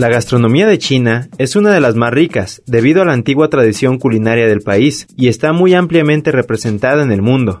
La gastronomía de China es una de las más ricas debido a la antigua tradición culinaria del país y está muy ampliamente representada en el mundo.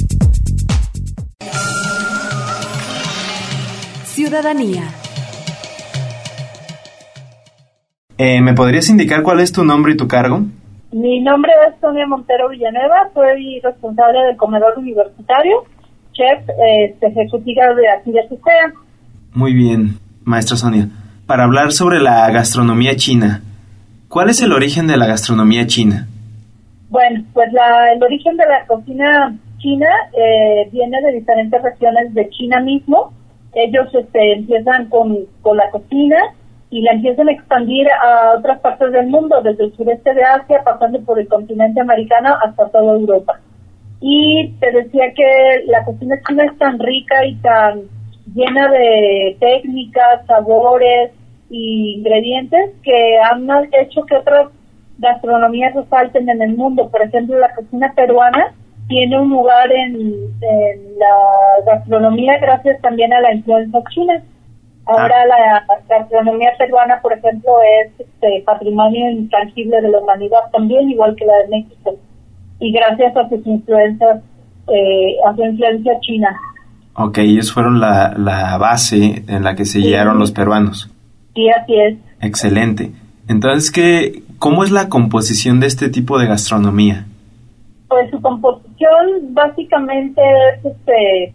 Ciudadanía. Eh, ¿Me podrías indicar cuál es tu nombre y tu cargo? Mi nombre es Sonia Montero Villanueva, soy responsable del comedor universitario, chef este, ejecutiva de aquí de Cisea. Muy bien, maestra Sonia. Para hablar sobre la gastronomía china, ¿cuál es el origen de la gastronomía china? Bueno, pues la, el origen de la cocina china eh, viene de diferentes regiones de China mismo. Ellos este, empiezan con, con la cocina y la empiezan a expandir a otras partes del mundo, desde el sureste de Asia, pasando por el continente americano hasta toda Europa. Y te decía que la cocina china es tan rica y tan llena de técnicas, sabores y ingredientes que han hecho que otras gastronomías resalten en el mundo. Por ejemplo, la cocina peruana tiene un lugar en, en la gastronomía gracias también a la influencia china. Ahora la gastronomía peruana, por ejemplo, es este, patrimonio intangible de la humanidad también, igual que la de México. Y gracias a sus influencias, eh, a su influencia china. Ok, ellos fueron la, la base en la que se Sí. guiaron los peruanos. Sí, así es. Excelente. Entonces, ¿qué, ¿cómo es la composición de este tipo de gastronomía? Pues su composición básicamente es este, eh,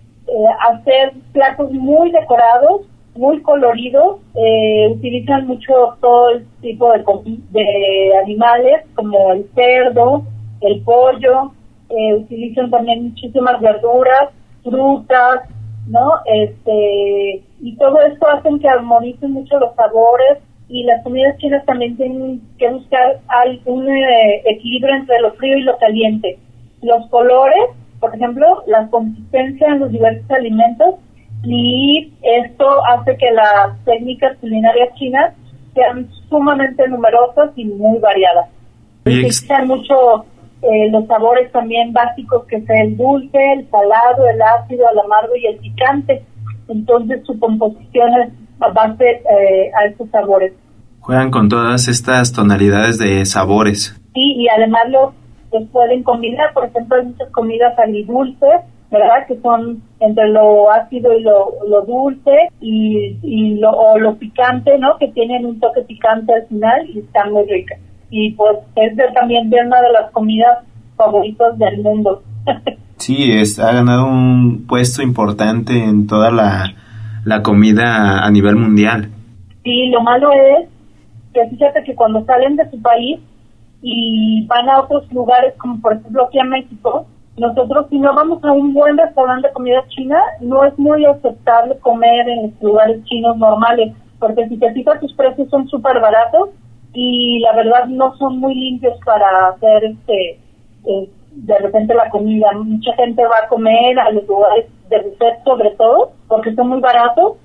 hacer platos muy decorados, muy coloridos. eh, utilizan mucho todo el tipo de, de animales como el cerdo, el pollo. eh, utilizan también muchísimas verduras, frutas, ¿no? Este y todo esto hacen que armonicen mucho los sabores y las comidas chinas también tienen que buscar algún eh, equilibrio entre lo frío y lo caliente. Los colores, por ejemplo, la consistencia en los diversos alimentos y esto hace que las técnicas culinarias chinas sean sumamente numerosas y muy variadas. Utilizan mucho eh, los sabores también básicos que es el dulce, el salado, el ácido, el amargo y el picante. Entonces su composición es a base eh, a estos sabores. Juegan con todas estas tonalidades de sabores. Sí, y además los, los pueden combinar. Por ejemplo, hay muchas comidas agridulces, ¿verdad? Que son entre lo ácido y lo, lo dulce y, y lo, o lo picante, ¿no? Que tienen un toque picante al final y están muy ricas. Y pues es de- también de una de las comidas favoritas del mundo. Sí, es, ha ganado un puesto importante en toda la, la comida a nivel mundial. Sí, lo malo es que fíjate que cuando salen de su país y van a otros lugares, como por ejemplo aquí a México, nosotros si no vamos a un buen restaurante de comida china, no es muy aceptable comer en lugares chinos normales, porque si te fijas sus precios son súper baratos y la verdad no son muy limpios para hacer este eh, de repente la comida. Mucha gente va a comer a los lugares de buffet sobre todo, porque son muy baratos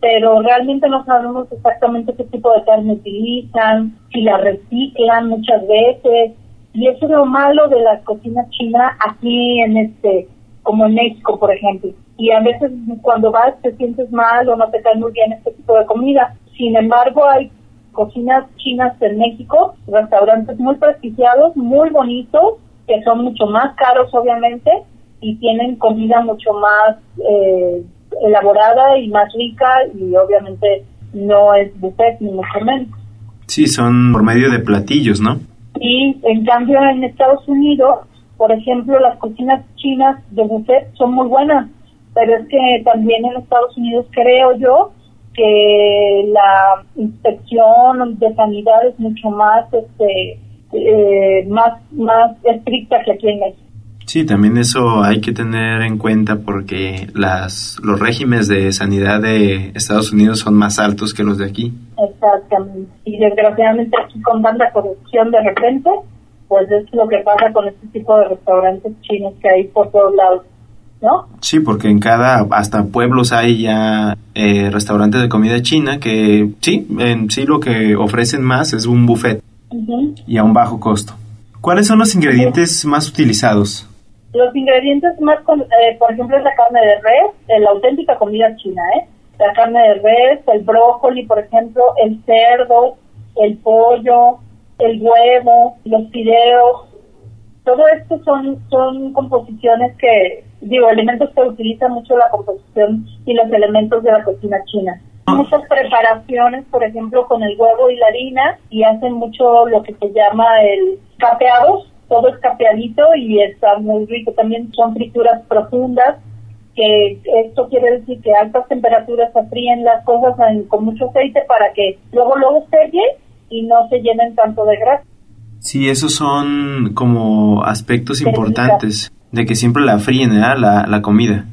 pero realmente no sabemos exactamente qué tipo de carne utilizan, si la reciclan muchas veces, y eso es lo malo de la cocina china aquí en este, como en México, por ejemplo. Y a veces cuando vas te sientes mal o no te cae muy bien este tipo de comida. Sin embargo, hay cocinas chinas en México, restaurantes muy prestigiados, muy bonitos, que son mucho más caros obviamente, y tienen comida mucho más eh, elaborada y más rica y obviamente no es buffet ni mucho menos. Sí, son por medio de platillos, ¿no? Y en cambio en Estados Unidos, por ejemplo, las cocinas chinas de buffet son muy buenas, pero es que también en Estados Unidos creo yo que la inspección de sanidad es mucho más este eh, más más estricta que aquí en México. Sí, también eso hay que tener en cuenta porque las los regímenes de sanidad de Estados Unidos son más altos que los de aquí. Exactamente. Y desgraciadamente aquí con tanta corrupción de repente, pues es lo que pasa con este tipo de restaurantes chinos que hay por todos lados. ¿No? Sí, porque en cada, hasta pueblos hay ya eh, restaurantes de comida china que sí, en sí lo que ofrecen más es un buffet y a un bajo costo. ¿Cuáles son los ingredientes más utilizados? Los ingredientes más, eh, por ejemplo, es la carne de res, la auténtica comida china, ¿eh? La carne de res, el brócoli, por ejemplo, el cerdo, el pollo, el huevo, los fideos. Todo esto son, son composiciones que, digo, elementos que utilizan mucho la composición y los elementos de la cocina china. Muchas preparaciones, por ejemplo, con el huevo y la harina, y hacen mucho lo que se llama el capeados, todo es capeadito y está muy rico. También son frituras profundas, que esto quiere decir que a altas temperaturas se fríen las cosas con mucho aceite para que luego luego selle y no se llenen tanto de grasa. Sí, esos son como aspectos importantes de que siempre la fríen, ¿eh? la, la comida.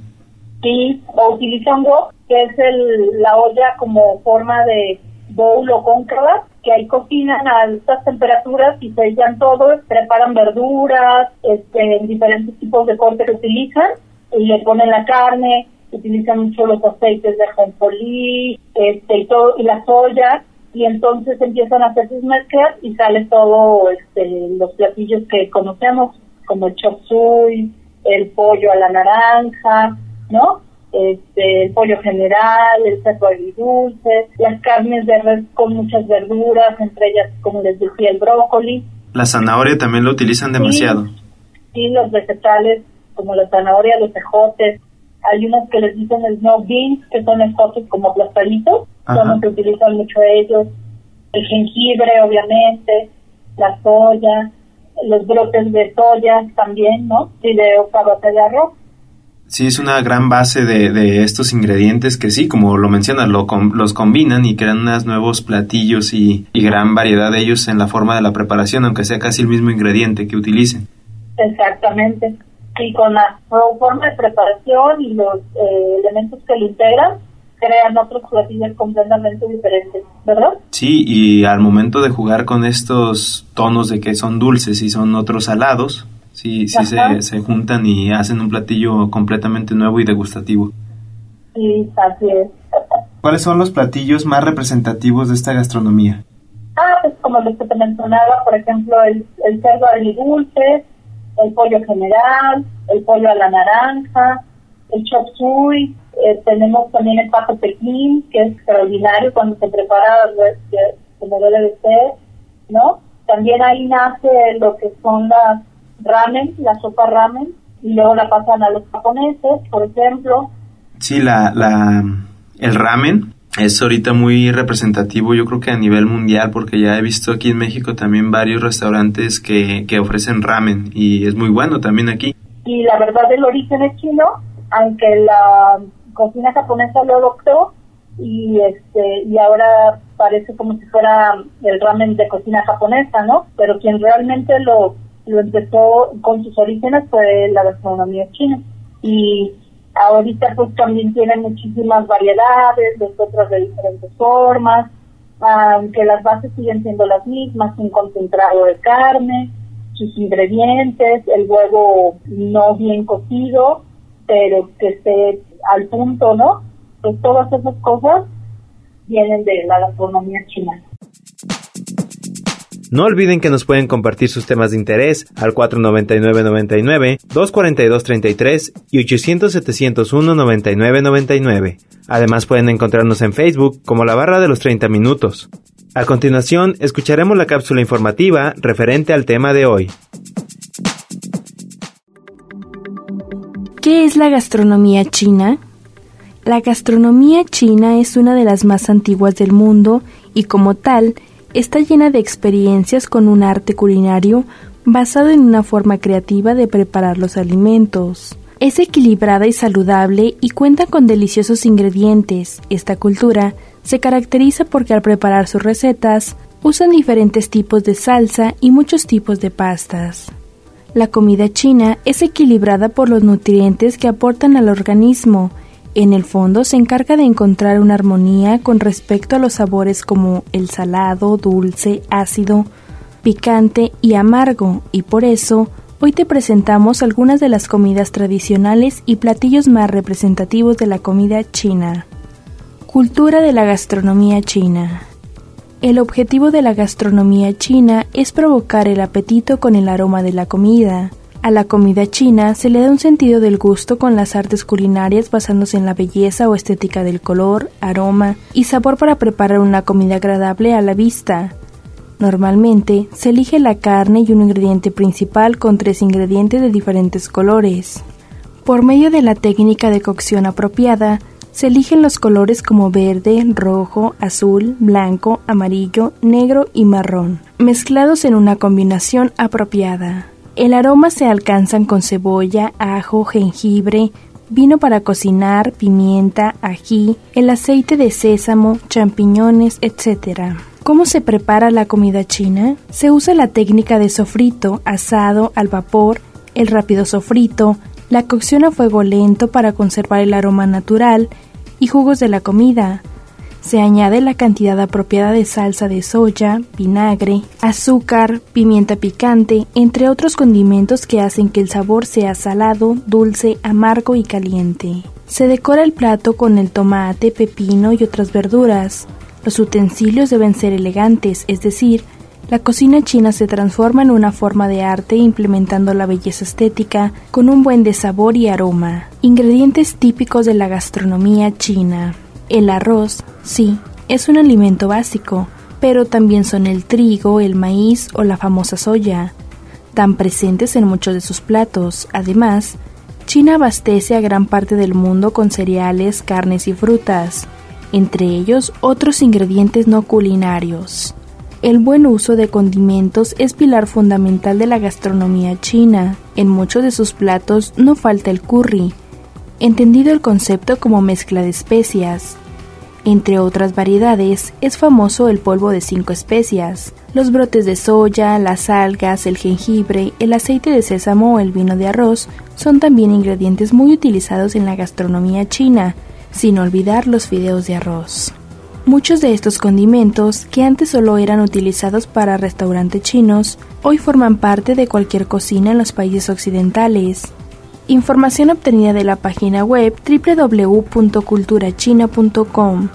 Sí, o utilizan wok, que es el, la olla como forma de bowl o cóncava, que ahí cocinan a altas temperaturas y sellan todo, preparan verduras, este, diferentes tipos de corte que utilizan y le ponen la carne, utilizan mucho los aceites de ajonjolí, este, y todo, y la soya, y entonces empiezan a hacer sus mezclas y sale todo este, los platillos que conocemos, como el chop suey, el pollo a la naranja, ¿no? Este, el pollo general, el cerdo agridulce, las carnes de res con muchas verduras, entre ellas, como les decía, el brócoli. La zanahoria también lo utilizan demasiado. Sí, los vegetales, como la zanahoria, los ejotes. Hay unos que les dicen snow beans, que son ejotes como aplastaditos, son los que utilizan mucho ellos. El jengibre, obviamente, la soya, los brotes de soya también, ¿no? Fideo, cabata de arroz Sí, es una gran base de, de estos ingredientes que sí, como lo mencionas, lo, los combinan y crean unos nuevos platillos y, gran variedad de ellos en la forma de la preparación, aunque sea casi el mismo ingrediente que utilicen. Exactamente. Y con la forma de preparación y los eh, elementos que lo integran, crean otros platillos completamente diferentes, ¿verdad? Sí, y al momento de jugar con estos tonos de que son dulces y son otros salados, Sí, sí se, se, juntan y hacen un platillo completamente nuevo y degustativo. Sí, así es. ¿Cuáles son los platillos más representativos de esta gastronomía? Ah, pues como te mencionaba, por ejemplo, el, el cerdo dulce, el pollo general, el pollo a la naranja, el chop suey, eh, tenemos también el pato pequín, que es extraordinario cuando se prepara como debe de ser, ¿no? También ahí nace lo que son las ramen, la sopa ramen, y luego la pasan a los japoneses, por ejemplo. Sí, la, la, el ramen es ahorita muy representativo, yo creo que a nivel mundial, porque ya he visto aquí en México también varios restaurantes que, que ofrecen ramen y es muy bueno también aquí. Y la verdad el origen es chino, aunque la cocina japonesa lo adoptó y este y ahora parece como si fuera el ramen de cocina japonesa, ¿no? Pero quien realmente lo lo empezó con sus orígenes fue la gastronomía china y ahorita pues también tiene muchísimas variedades, otras de diferentes formas, aunque las bases siguen siendo las mismas, un concentrado de carne, sus ingredientes, el huevo no bien cocido, pero que esté al punto, ¿no? Pues todas esas cosas vienen de la gastronomía china. No olviden que nos pueden compartir sus temas de interés al 499-99, 242-33 y 800-701-9999. Además pueden encontrarnos en Facebook como la barra de los 30 minutos. A continuación, escucharemos la cápsula informativa referente al tema de hoy. ¿Qué es la gastronomía china? La gastronomía china es una de las más antiguas del mundo y como tal está llena de experiencias con un arte culinario basado en una forma creativa de preparar los alimentos. Es equilibrada y saludable y cuenta con deliciosos ingredientes. Esta cultura se caracteriza porque al preparar sus recetas usan diferentes tipos de salsa y muchos tipos de pastas. La comida china es equilibrada por los nutrientes que aportan al organismo. En el fondo se encarga de encontrar una armonía con respecto a los sabores como el salado, dulce, ácido, picante y amargo, y por eso Hoy te presentamos algunas de las comidas tradicionales y platillos más representativos de la comida china. Cultura de la gastronomía china. El objetivo de la gastronomía china es provocar el apetito con el aroma de la comida. A la comida china se le da un sentido del gusto con las artes culinarias basándose en la belleza o estética del color, aroma y sabor para preparar una comida agradable a la vista. Normalmente se elige la carne y un ingrediente principal con tres ingredientes de diferentes colores. Por medio de la técnica de cocción apropiada, se eligen los colores como verde, rojo, azul, blanco, amarillo, negro y marrón, mezclados en una combinación apropiada. El aroma se alcanzan con cebolla, ajo, jengibre, vino para cocinar, pimienta, ají, el aceite de sésamo, champiñones, etc. ¿Cómo se prepara la comida china? Se usa la técnica de sofrito, asado, al vapor, el rápido sofrito, la cocción a fuego lento para conservar el aroma natural y jugos de la comida. Se añade la cantidad apropiada de salsa de soya, vinagre, azúcar, pimienta picante, entre otros condimentos que hacen que el sabor sea salado, dulce, amargo y caliente. Se decora el plato con el tomate, pepino y otras verduras. Los utensilios deben ser elegantes, es decir, la cocina china se transforma en una forma de arte implementando la belleza estética con un buen de sabor y aroma. Ingredientes típicos de la gastronomía china. El arroz, sí, es un alimento básico, pero también son el trigo, el maíz o la famosa soya, tan presentes en muchos de sus platos. Además, China abastece a gran parte del mundo con cereales, carnes y frutas entre ellos otros ingredientes no culinarios. El buen uso de condimentos es pilar fundamental de la gastronomía china. En muchos de sus platos no falta el curry, entendido el concepto como mezcla de especias. Entre otras variedades, es famoso el polvo de cinco especias, los brotes de soya, las algas, el jengibre, el aceite de sésamo o el vino de arroz son también ingredientes muy utilizados en la gastronomía china, sin olvidar los fideos de arroz. Muchos de estos condimentos, que antes solo eran utilizados para restaurantes chinos, hoy forman parte de cualquier cocina en los países occidentales. Información obtenida de la página web www.culturachina.com,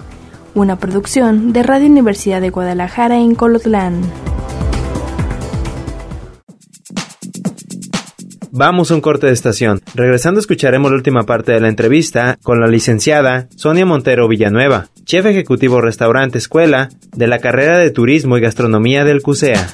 una producción de Radio Universidad de Guadalajara en Colotlán. Vamos a un corte de estación. Regresando escucharemos la última parte de la entrevista con la licenciada Sonia Montero Villanueva, chef ejecutivo restaurante escuela de la carrera de Turismo y Gastronomía del CUSEA.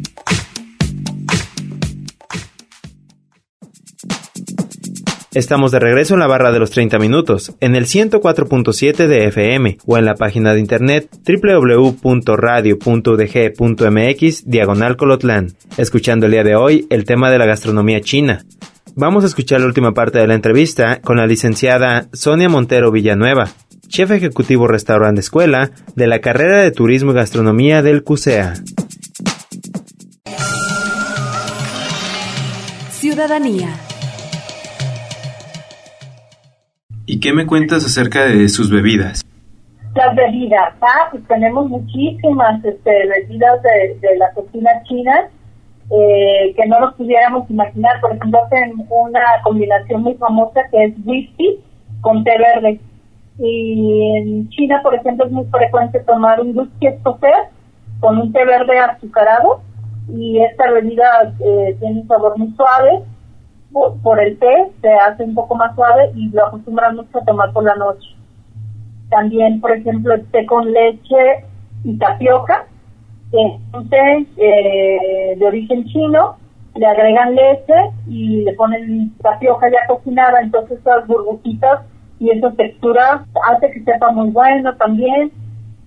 Estamos de regreso en la barra de los 30 minutos, en el 104.7 de FM o en la página de internet www.radio.udg.mx diagonal colotlán, escuchando el día de hoy el tema de la gastronomía china. Vamos a escuchar la última parte de la entrevista con la licenciada Sonia Montero Villanueva, chef ejecutivo restaurante escuela de la carrera de Turismo y Gastronomía del CUSEA. Ciudadanía. ¿Y qué me cuentas acerca de sus bebidas? Las bebidas, ah, pues tenemos muchísimas este, bebidas de, de la cocina china eh, que no nos pudiéramos imaginar. Por ejemplo, hacen una combinación muy famosa que es whisky con té verde. Y en China, por ejemplo, es muy frecuente tomar un whisky escocés con un té verde azucarado y esta bebida eh, tiene un sabor muy suave por, el té, se hace un poco más suave y lo acostumbran mucho a tomar por la noche. También, por ejemplo, el té con leche y tapioca, es un té eh, de origen chino, le agregan leche y le ponen tapioca ya cocinada, entonces esas burbujitas y esa textura hace que sepa muy bueno también.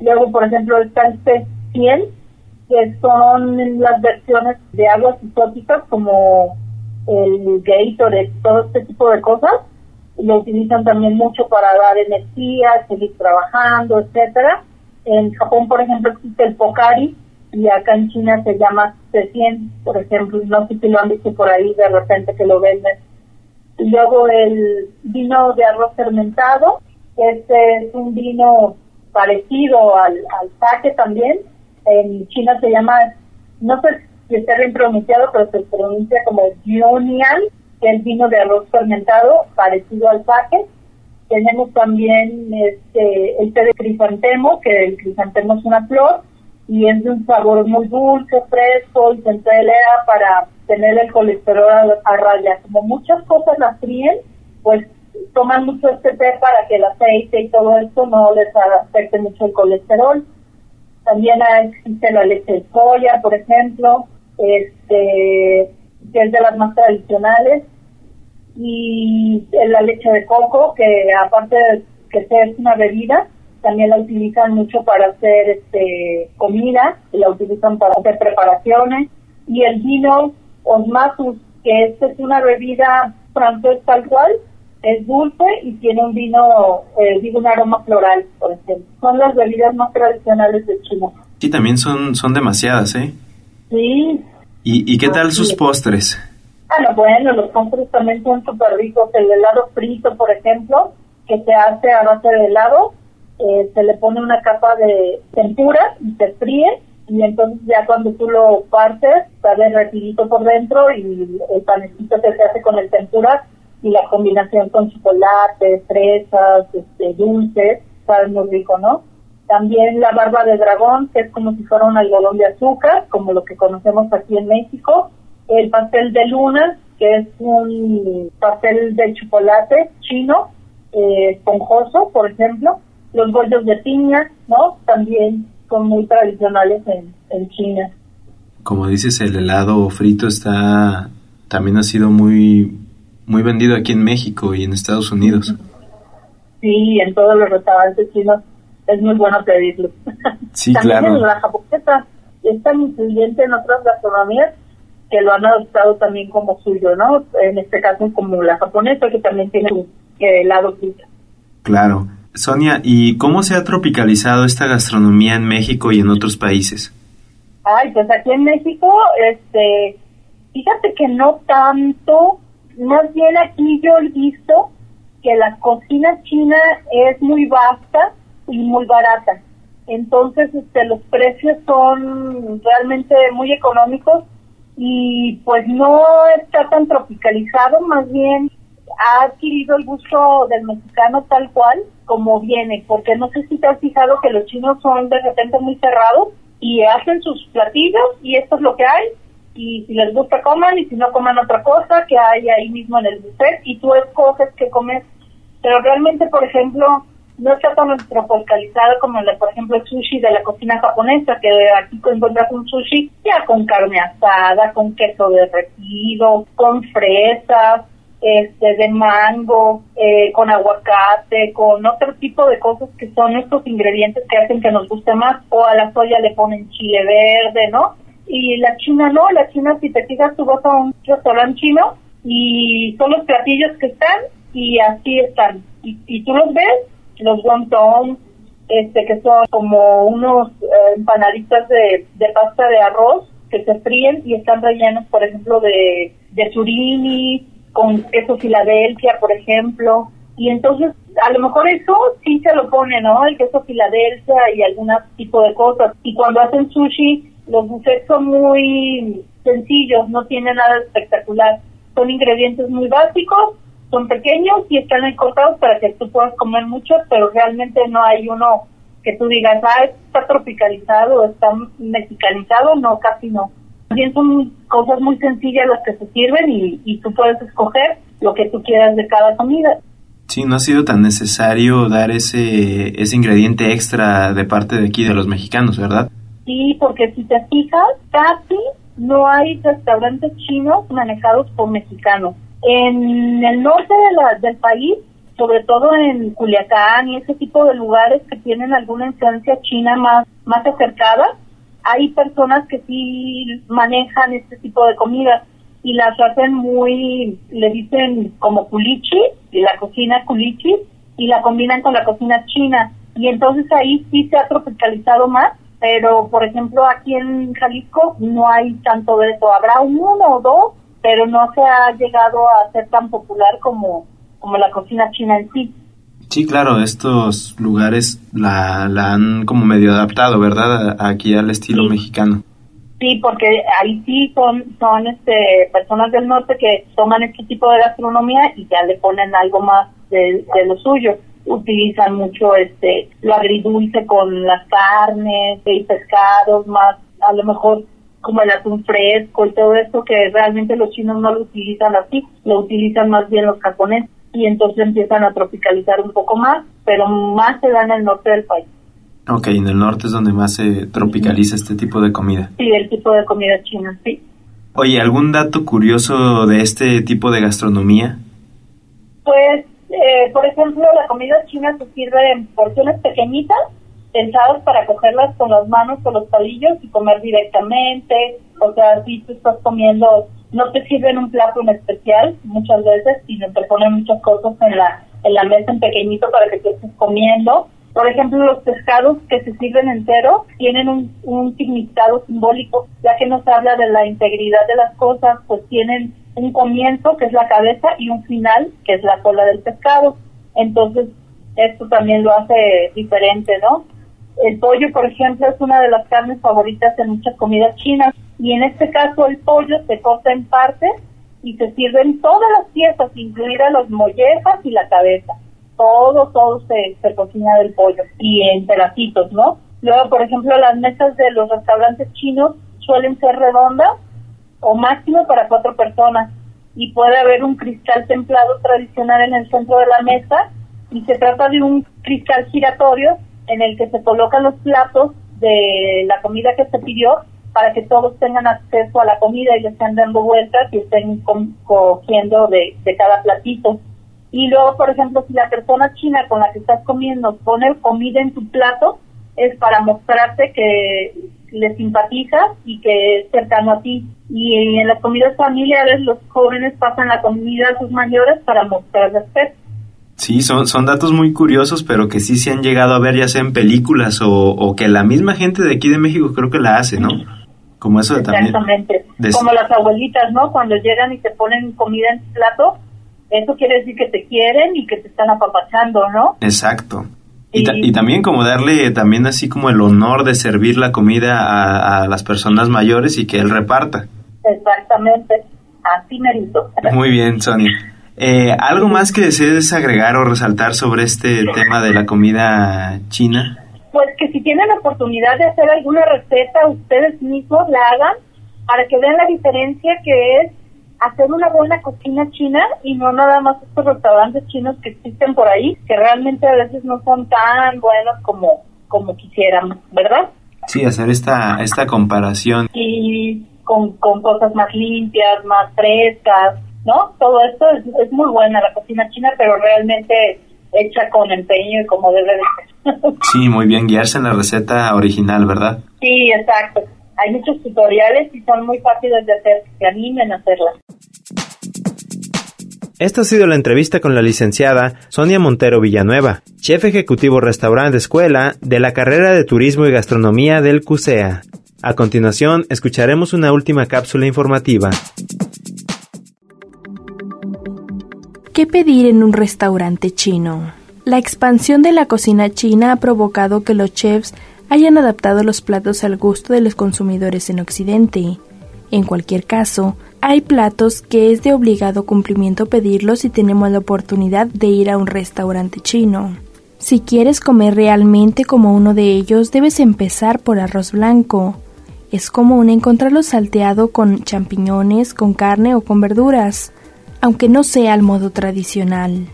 Luego, por ejemplo, está el té 100, que son las versiones de aguas exóticas como el Gatorade, todo este tipo de cosas. Lo utilizan también mucho para dar energía, seguir trabajando, etcétera. En Japón, por ejemplo, existe el Pocari y acá en China se llama C100, por ejemplo. No sé si lo han visto por ahí de repente que lo venden. Luego el vino de arroz fermentado, este es un vino parecido al, al sake también. En China se llama, no sé si está bien pronunciado, pero se pronuncia como Jionian, que es vino de arroz fermentado, parecido al sake. Tenemos también este, té de crisantemo, que el crisantemo es una flor y es de un sabor muy dulce, fresco y se emplea para tener el colesterol a, raya. Como muchas cosas las fríen, pues toman mucho este té para que el aceite y todo esto no les afecte mucho el colesterol. También existe la leche de soya, por ejemplo, este, que es de las más tradicionales, y la leche de coco, que aparte de que es una bebida, también la utilizan mucho para hacer este comida, la utilizan para hacer preparaciones, y el vino osmatus, que es, es una bebida francés tal cual, es dulce y tiene un vino, eh, digo, un aroma floral, por ejemplo. Son las bebidas más tradicionales de China. Sí, también son, son demasiadas, ¿eh? Sí. ¿Y, y qué tal sus postres? Ah, no, bueno, los postres también son súper ricos. El helado frito, por ejemplo, que se hace a base de helado, eh, se le pone una capa de tempura y se fríe y entonces ya cuando tú lo partes, está derretidito por dentro y el panecito que se hace con el tempura y la combinación con chocolate, fresas, este, dulces, sabe muy rico, ¿no? También la barba de dragón, que es como si fuera un algodón de azúcar, como lo que conocemos aquí en México. El pastel de luna, que es un pastel de chocolate chino, eh, esponjoso, por ejemplo. Los bollos de piña, ¿no? También son muy tradicionales en, en China. Como dices, el helado frito está también ha sido muy muy vendido aquí en México y en Estados Unidos. Sí, en todos los restaurantes chinos es muy bueno pedirlo. Sí, También claro. en la japonesa es tan influyente en otras gastronomías que lo han adoptado también como suyo, ¿no? En este caso como la japonesa que también tiene su helado frito. Claro. Sonia, ¿y cómo se ha tropicalizado esta gastronomía en México y en otros países? Ay, pues aquí en México, este, fíjate que no tanto, más bien aquí yo he visto que la cocina china es muy vasta y muy barata. Entonces, este, los precios son realmente muy económicos y pues no está tan tropicalizado, más bien ha adquirido el gusto del mexicano tal cual como viene, porque no sé si te has fijado que los chinos son de repente muy cerrados y hacen sus platillos y esto es lo que hay y si les gusta coman y si no coman otra cosa que hay ahí mismo en el buffet y tú escoges qué comer. Pero realmente, por ejemplo, no está tan tropicalizado como por ejemplo, el sushi de la cocina japonesa, que aquí encuentras un sushi ya con carne asada, con queso derretido, con fresas, este, de mango, eh, con aguacate, con otro tipo de cosas que son estos ingredientes que hacen que nos guste más, o a la soya le ponen chile verde, ¿no? Y la china no, la china si te fijas tú vas a un restaurante chino y son los platillos que están y así están. Y, y tú los ves, los wonton, este, que son como unos eh, empanaditas de, de pasta de arroz que se fríen y están rellenos, por ejemplo, de, de surimi, con queso Filadelfia, por ejemplo. Y entonces, a lo mejor eso sí se lo pone, ¿no? El queso Filadelfia y algún tipo de cosas. Y cuando hacen sushi, los buffets son muy sencillos, no tienen nada espectacular. Son ingredientes muy básicos, son pequeños y están cortados para que tú puedas comer mucho, pero realmente no hay uno que tú digas, ah, está tropicalizado, está mexicanizado, no, casi no. También son cosas muy sencillas las que se sirven y, y tú puedes escoger lo que tú quieras de cada comida. Sí, no ha sido tan necesario dar ese, ese ingrediente extra de parte de aquí de los mexicanos, ¿verdad? Sí, porque si te fijas, casi no hay restaurantes chinos manejados por mexicanos. En el norte de la, del país, sobre todo en Culiacán y ese tipo de lugares que tienen alguna influencia china más, más acercada, hay personas que sí manejan este tipo de comidas y las hacen muy, le dicen como culichi, la cocina culichi, y la combinan con la cocina china. Y entonces ahí sí se ha tropicalizado más, pero por ejemplo aquí en Jalisco no hay tanto de eso. Habrá uno o dos, pero no se ha llegado a ser tan popular como, como la cocina china en sí. Sí, claro, estos lugares la, la han como medio adaptado, ¿verdad? Aquí al estilo mexicano. Sí, porque ahí sí son, son este, personas del norte que toman este tipo de gastronomía y ya le ponen algo más de, lo suyo. Utilizan mucho este lo agridulce con las carnes y pescados, más a lo mejor como el atún fresco y todo esto que realmente los chinos no lo utilizan así, lo utilizan más bien los japoneses y entonces empiezan a tropicalizar un poco más, pero más se da en el norte del país. Ok, en el norte es donde más se tropicaliza este tipo de comida. Sí, el tipo de comida china, sí. Oye, ¿algún dato curioso de este tipo de gastronomía? Pues, eh, por ejemplo, la comida china se sirve en porciones pequeñitas, pensadas para cogerlas con las manos o los palillos y comer directamente. O sea, si tú estás comiendo, no te sirven un plato en especial muchas veces, sino te ponen muchas cosas en la, en la mesa en pequeñito para que tú estés comiendo por ejemplo, los pescados que se sirven enteros tienen un, un significado simbólico, ya que nos habla de la integridad de las cosas, pues tienen un comienzo, que es la cabeza, y un final, que es la cola del pescado. Entonces, esto también lo hace diferente, ¿no? El pollo, por ejemplo, es una de las carnes favoritas en muchas comidas chinas, y en este caso el pollo se corta en partes y se sirven todas las piezas, incluidas las mollejas y la cabeza. Todo, todo se, se cocina del pollo y en pedacitos, ¿no? Luego, por ejemplo, las mesas de los restaurantes chinos suelen ser redondas o máximo para cuatro personas. Y puede haber un cristal templado tradicional en el centro de la mesa y se trata de un cristal giratorio en el que se colocan los platos de la comida que se pidió para que todos tengan acceso a la comida y le estén dando vueltas y estén cogiendo de, cada platito. Y luego, por ejemplo, si la persona china con la que estás comiendo pone comida en tu plato, es para mostrarte que le simpatizas y que es cercano a ti. Y en las comidas familiares los jóvenes pasan la comida a sus mayores para mostrar respeto. Sí, son, son datos muy curiosos, pero que sí se han llegado a ver ya sea en películas o, que la misma gente de aquí de México creo que la hace, ¿no? Como eso de también... Exactamente. Como las abuelitas, ¿no? Cuando llegan y te ponen comida en plato, eso quiere decir que te quieren y que te están apapachando, ¿no? Exacto. Y, también como darle también así como el honor de servir la comida a, las personas mayores y que él reparta. Exactamente, así merito. Muy bien, Sonia. Eh, ¿Algo más que desees agregar o resaltar sobre este tema de la comida china? Pues que si tienen la oportunidad de hacer alguna receta, ustedes mismos la hagan para que vean la diferencia que es hacer una buena cocina china y no nada más estos restaurantes chinos que existen por ahí, que realmente a veces no son tan buenos como, como quisiéramos, ¿verdad? Sí, hacer esta, esta comparación. Y con, con cosas más limpias, más frescas, ¿no? Todo esto es, es muy buena la cocina china, pero realmente hecha con empeño y como debe de ser. sí, muy bien, guiarse en la receta original, ¿verdad? Sí, exacto. Hay muchos tutoriales y son muy fáciles de hacer, que animen a hacerlas. Esta ha sido la entrevista con la licenciada Sonia Montero Villanueva, chef ejecutivo restaurante escuela de la carrera de Turismo y Gastronomía del CUSEA. A continuación, escucharemos una última cápsula informativa. ¿Qué pedir en un restaurante chino? La expansión de la cocina china ha provocado que los chefs hayan adaptado los platos al gusto de los consumidores en Occidente. En cualquier caso, hay platos que es de obligado cumplimiento pedirlos si tenemos la oportunidad de ir a un restaurante chino. Si quieres comer realmente como uno de ellos, debes empezar por arroz blanco. Es común encontrarlo salteado con champiñones, con carne o con verduras, aunque no sea al modo tradicional.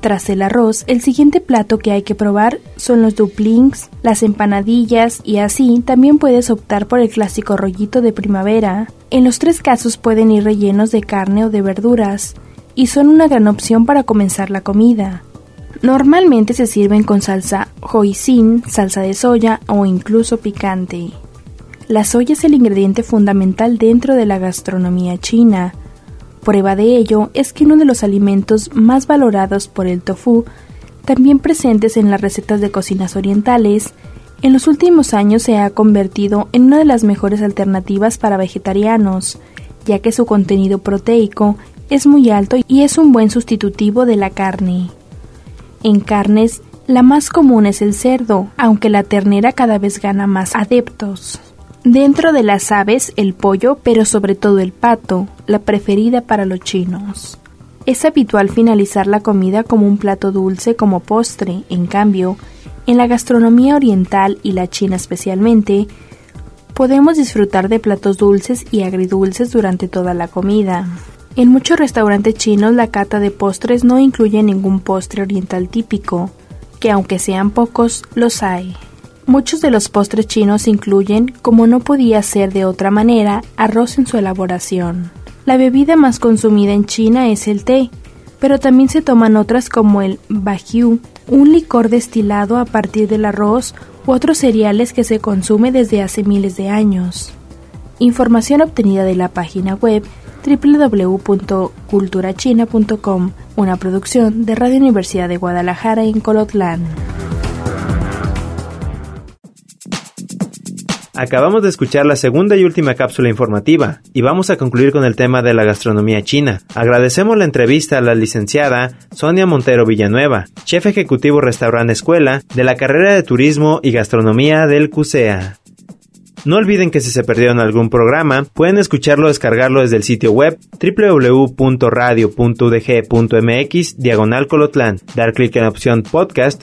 Tras el arroz, el siguiente plato que hay que probar son los duplings, las empanadillas y así también puedes optar por el clásico rollito de primavera. En los tres casos pueden ir rellenos de carne o de verduras y son una gran opción para comenzar la comida. Normalmente se sirven con salsa hoisin, salsa de soya o incluso picante. La soya es el ingrediente fundamental dentro de la gastronomía china, Prueba de ello es que uno de los alimentos más valorados por el tofu, también presentes en las recetas de cocinas orientales, en los últimos años se ha convertido en una de las mejores alternativas para vegetarianos, ya que su contenido proteico es muy alto y es un buen sustitutivo de la carne. En carnes, la más común es el cerdo, aunque la ternera cada vez gana más adeptos. Dentro de las aves, el pollo, pero sobre todo el pato, la preferida para los chinos. Es habitual finalizar la comida como un plato dulce como postre, en cambio, en la gastronomía oriental y la china especialmente, podemos disfrutar de platos dulces y agridulces durante toda la comida. En muchos restaurantes chinos la cata de postres no incluye ningún postre oriental típico, que aunque sean pocos, los hay. Muchos de los postres chinos incluyen, como no podía ser de otra manera, arroz en su elaboración. La bebida más consumida en China es el té, pero también se toman otras como el baijiu, un licor destilado a partir del arroz u otros cereales que se consume desde hace miles de años. Información obtenida de la página web www.culturachina.com, una producción de Radio Universidad de Guadalajara en Colotlán. Acabamos de escuchar la segunda y última cápsula informativa y vamos a concluir con el tema de la gastronomía china. Agradecemos la entrevista a la licenciada Sonia Montero Villanueva, chef ejecutivo restaurante escuela de la carrera de turismo y gastronomía del CUSEA. No olviden que si se perdieron algún programa, pueden escucharlo o descargarlo desde el sitio web www.radio.udg.mx diagonal colotlán, dar clic en la opción podcast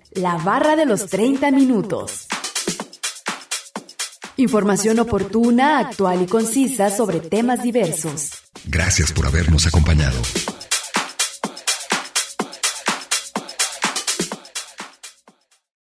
la barra de los 30 minutos. Información oportuna, actual y concisa sobre temas diversos. Gracias por habernos acompañado.